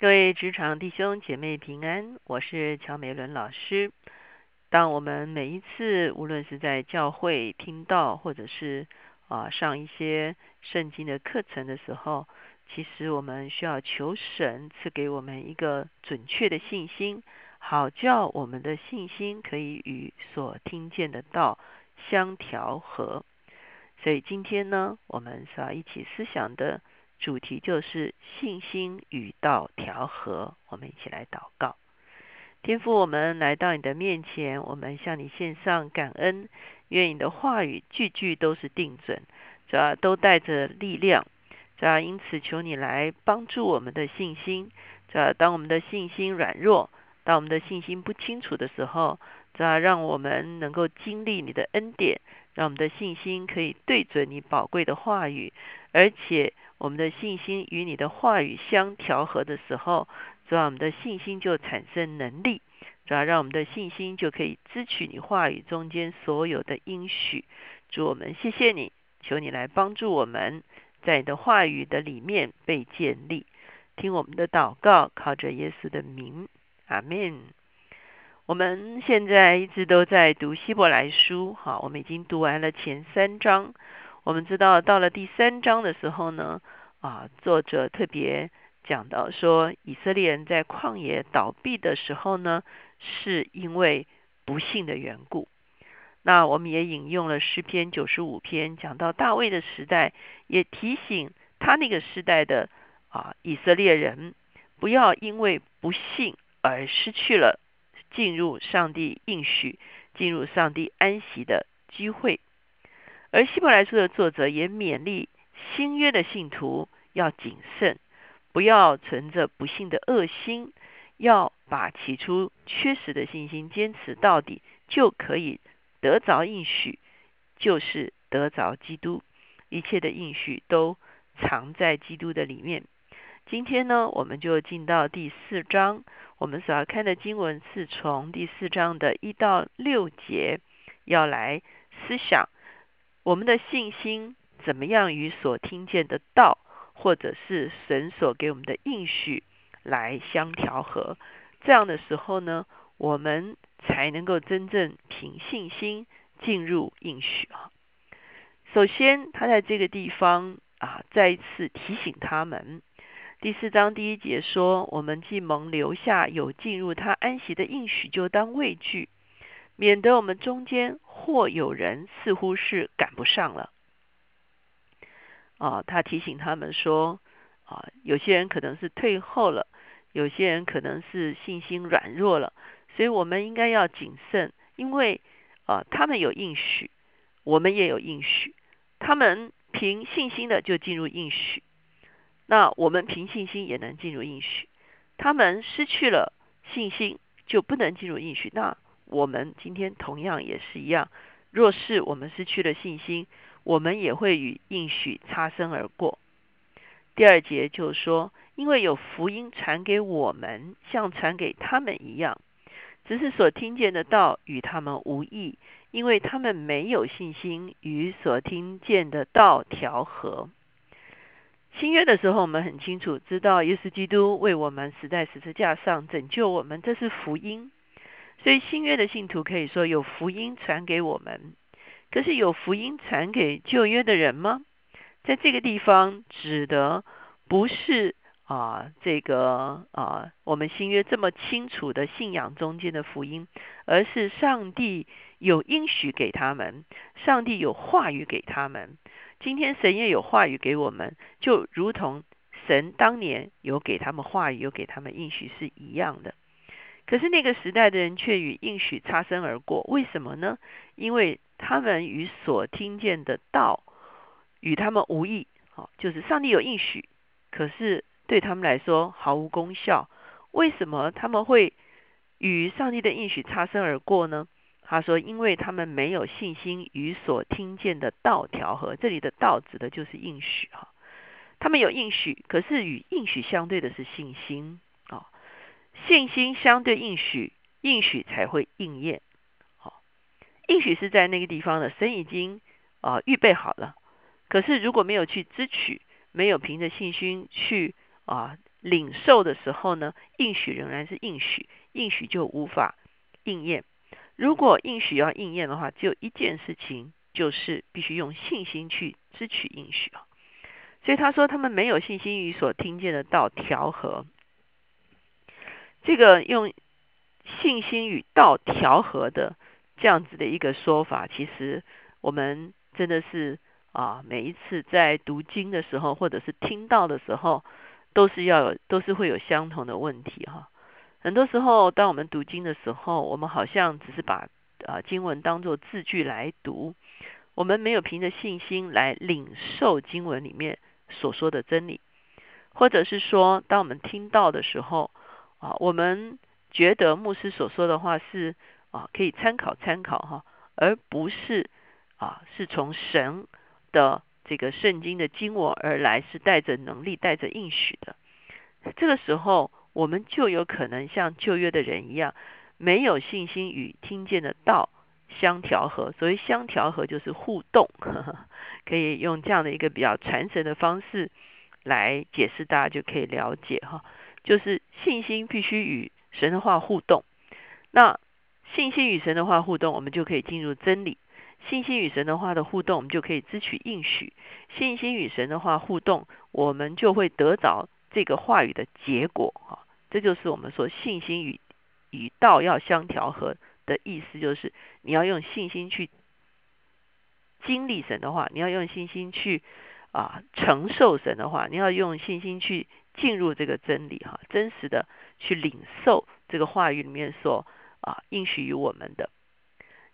各位职场弟兄姐妹平安，我是乔美伦老师。当我们每一次无论是在教会听到，或者是啊上一些圣经的课程的时候，其实我们需要求神赐给我们一个准确的信心，好叫我们的信心可以与所听见的道相调和。所以今天呢，我们是要一起思想的。主题就是信心与道调和，我们一起来祷告。天父，我们来到你的面前，我们向你献上感恩。愿你的话语句句都是定准，主要都带着力量。主要因此求你来帮助我们的信心。主要当我们的信心软弱，当我们的信心不清楚的时候，主要让我们能够经历你的恩典，让我们的信心可以对准你宝贵的话语，而且。我们的信心与你的话语相调和的时候，主要我们的信心就产生能力，主要让我们的信心就可以支取你话语中间所有的应许。主我们谢谢你，求你来帮助我们，在你的话语的里面被建立。听我们的祷告，靠着耶稣的名，阿门。我们现在一直都在读希伯来书，好，我们已经读完了前三章。我们知道，到了第三章的时候呢，啊，作者特别讲到说，以色列人在旷野倒闭的时候呢，是因为不幸的缘故。那我们也引用了诗篇九十五篇，讲到大卫的时代，也提醒他那个时代的啊以色列人，不要因为不幸而失去了进入上帝应许、进入上帝安息的机会。而希伯来书的作者也勉励新约的信徒要谨慎，不要存着不幸的恶心，要把起初缺失的信心坚持到底，就可以得着应许，就是得着基督。一切的应许都藏在基督的里面。今天呢，我们就进到第四章，我们所要看的经文是从第四章的一到六节，要来思想。我们的信心怎么样与所听见的道，或者是神所给我们的应许来相调和？这样的时候呢，我们才能够真正凭信心进入应许啊。首先，他在这个地方啊，再一次提醒他们，第四章第一节说：“我们既蒙留下有进入他安息的应许，就当畏惧。”免得我们中间或有人似乎是赶不上了，啊，他提醒他们说，啊，有些人可能是退后了，有些人可能是信心软弱了，所以我们应该要谨慎，因为啊，他们有应许，我们也有应许，他们凭信心的就进入应许，那我们凭信心也能进入应许，他们失去了信心就不能进入应许，那。我们今天同样也是一样，若是我们失去了信心，我们也会与应许擦身而过。第二节就说，因为有福音传给我们，像传给他们一样，只是所听见的道与他们无异，因为他们没有信心与所听见的道调和。新约的时候，我们很清楚知道，耶稣基督为我们死在十字架上拯救我们，这是福音。所以新约的信徒可以说有福音传给我们，可是有福音传给旧约的人吗？在这个地方指的不是啊这个啊我们新约这么清楚的信仰中间的福音，而是上帝有应许给他们，上帝有话语给他们。今天神也有话语给我们，就如同神当年有给他们话语，有给他们应许是一样的。可是那个时代的人却与应许擦身而过，为什么呢？因为他们与所听见的道与他们无异，好，就是上帝有应许，可是对他们来说毫无功效。为什么他们会与上帝的应许擦身而过呢？他说，因为他们没有信心与所听见的道调和。这里的道指的就是应许哈，他们有应许，可是与应许相对的是信心。信心相对应许，应许才会应验。应许是在那个地方的，神已经啊预备好了。可是如果没有去支取，没有凭着信心去啊领受的时候呢，应许仍然是应许，应许就无法应验。如果应许要应验的话，只有一件事情，就是必须用信心去支取应许啊。所以他说，他们没有信心与所听见的道调和。这个用信心与道调和的这样子的一个说法，其实我们真的是啊，每一次在读经的时候，或者是听到的时候，都是要有，都是会有相同的问题哈。很多时候，当我们读经的时候，我们好像只是把啊经文当做字句来读，我们没有凭着信心来领受经文里面所说的真理，或者是说，当我们听到的时候啊，我们觉得牧师所说的话是啊可以参考参考哈，而不是啊是从神的这个圣经的经文而来，是带着能力、带着应许的。这个时候。我们就有可能像旧约的人一样，没有信心与听见的道相调和。所谓相调和，就是互动，可以用这样的一个比较传神的方式来解释，大家就可以了解哈。就是信心必须与神的话互动，那信心与神的话互动，我们就可以进入真理；信心与神的话的互动，我们就可以支取应许；信心与神的话互动，我们就会得着这个话语的结果哈。这就是我们说信心与与道要相调和的意思，就是你要用信心去经历神的话，你要用信心去啊承受神的话，你要用信心去进入这个真理哈，真实的去领受这个话语里面所啊应许于我们的。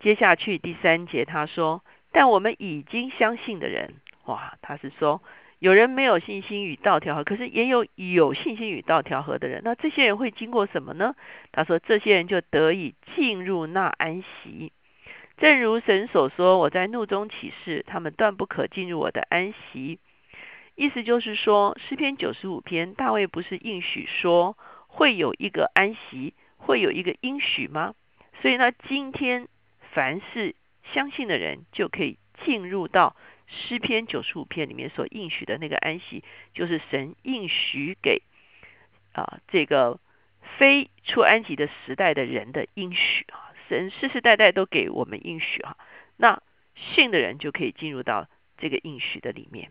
接下去第三节他说，但我们已经相信的人，哇，他是说。有人没有信心与道调和，可是也有有信心与道调和的人。那这些人会经过什么呢？他说：这些人就得以进入那安息。正如神所说：“我在怒中起誓，他们断不可进入我的安息。”意思就是说，诗篇九十五篇，大卫不是应许说会有一个安息，会有一个应许吗？所以呢，今天凡是相信的人，就可以进入到。诗篇九十五篇里面所应许的那个安息，就是神应许给啊这个非出安息的时代的人的应许啊，神世世代代都给我们应许啊，那信的人就可以进入到这个应许的里面。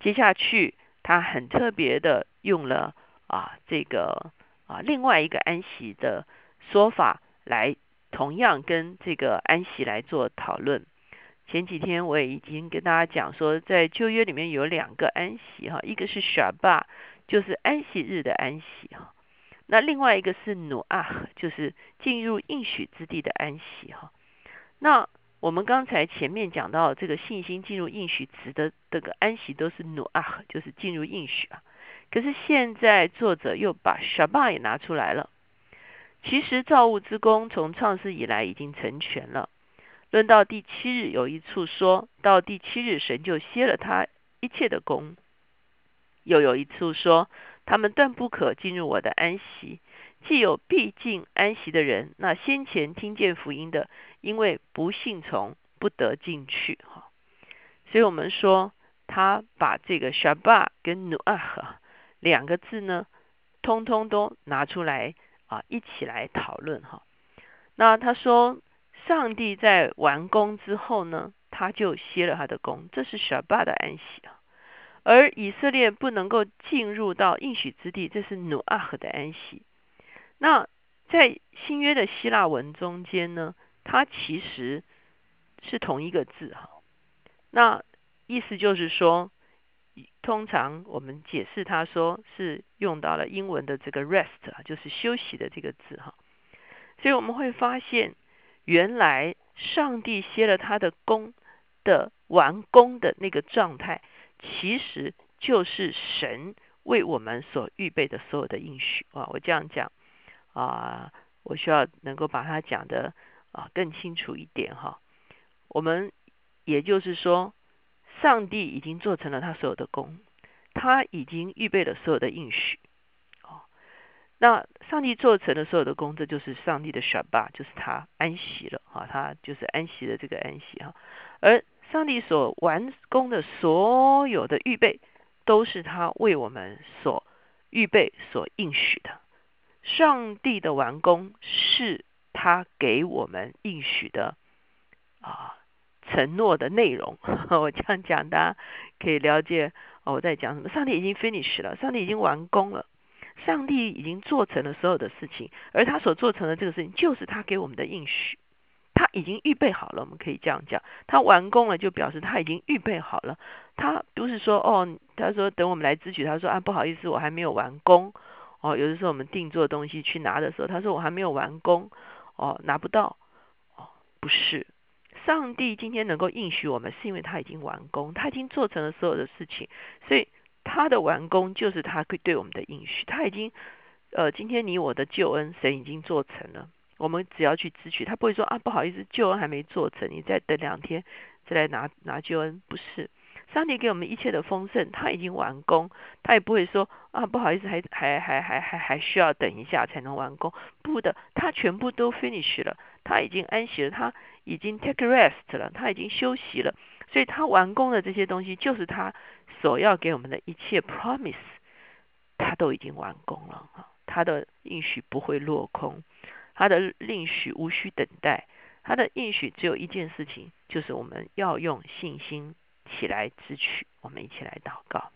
接下去他很特别的用了啊这个啊另外一个安息的说法来，同样跟这个安息来做讨论。前几天我也已经跟大家讲说，在旧约里面有两个安息哈，一个是 s h a b a 就是安息日的安息哈，那另外一个是努阿，就是进入应许之地的安息哈。那我们刚才前面讲到这个信心进入应许值的这个安息都是努阿，就是进入应许啊。可是现在作者又把 shaba 也拿出来了。其实造物之功从创世以来已经成全了。论到第七日，有一处说到第七日，神就歇了他一切的功；又有一处说，他们断不可进入我的安息。既有必进安息的人，那先前听见福音的，因为不信从，不得进去。哈，所以我们说，他把这个 shaba 跟 Noah 两个字呢，通通都拿出来啊，一起来讨论。哈，那他说。上帝在完工之后呢，他就歇了他的工，这是 Shabbat 的安息啊。而以色列不能够进入到应许之地，这是努阿赫的安息。那在新约的希腊文中间呢，它其实是同一个字哈。那意思就是说，通常我们解释它说是用到了英文的这个 rest 啊，就是休息的这个字哈。所以我们会发现。原来上帝歇了他的功的完工的那个状态，其实就是神为我们所预备的所有的应许啊！我这样讲啊，我需要能够把它讲的啊更清楚一点哈。我们也就是说，上帝已经做成了他所有的功，他已经预备了所有的应许。哦那上帝做成了所有的工，这就是上帝的选拔就是他安息了啊，他就是安息的这个安息哈。而上帝所完工的所有的预备，都是他为我们所预备所应许的。上帝的完工是他给我们应许的啊承诺的内容。我这样讲，大家可以了解哦我在讲什么。上帝已经 finish 了，上帝已经完工了，上帝已经做成了所有的事情，而他所做成的这个事情，就是他给我们的应许。他已经预备好了，我们可以这样讲，他完工了，就表示他已经预备好了。他不是说哦，他说等我们来支取，他说啊不好意思，我还没有完工。哦，有的时候我们定做东西去拿的时候，他说我还没有完工，哦拿不到。哦，不是，上帝今天能够应许我们，是因为他已经完工，他已经做成了所有的事情，所以他的完工就是他可以对我们的应许。他已经呃，今天你我的救恩，神已经做成了。我们只要去支取，他不会说啊，不好意思，救恩还没做成，你再等两天再来拿拿救恩。不是，上帝给我们一切的丰盛，他已经完工，他也不会说啊，不好意思，还还还还还还需要等一下才能完工。不的，他全部都 finish 了，他已经安息了，他已经 take rest 了，他已经休息了。所以他完工的这些东西，就是他所要给我们的一切 promise，他都已经完工了他的应许不会落空。他的应许无需等待，他的应许只有一件事情，就是我们要用信心起来支取。我们一起来祷告。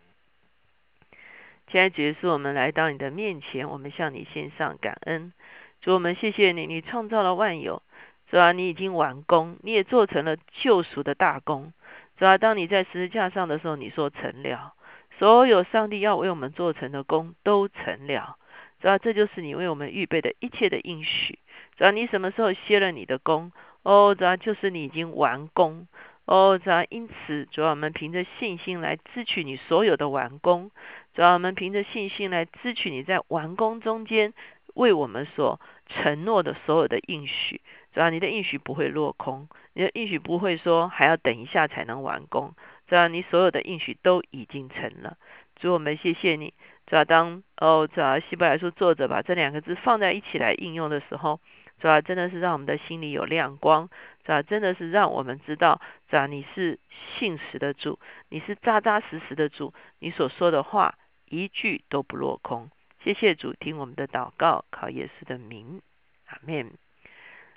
现在结束，我们来到你的面前，我们向你献上感恩。主，我们谢谢你，你创造了万有，主啊，你已经完工，你也做成了救赎的大功。主啊，当你在十字架上的时候，你说成了，所有上帝要为我们做成的功都成了。主要这就是你为我们预备的一切的应许。主要你什么时候歇了你的功？哦，主要就是你已经完工。哦，主要因此，主要我们凭着信心来支取你所有的完工。主要我们凭着信心来支取你在完工中间为我们所承诺的所有的应许。主要你的应许不会落空，你的应许不会说还要等一下才能完工。主要你所有的应许都已经成了。主，我们谢谢你。主要当哦，主要希伯来书作者把这两个字放在一起来应用的时候，主要真的是让我们的心里有亮光，主要真的是让我们知道，主要你是信实的主，你是扎扎实实的主，你所说的话一句都不落空。谢谢主，听我们的祷告，靠耶稣的名，阿门。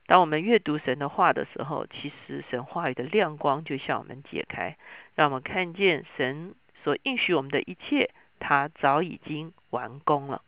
当我们阅读神的话的时候，其实神话语的亮光就向我们解开，让我们看见神所应许我们的一切。他早已经完工了。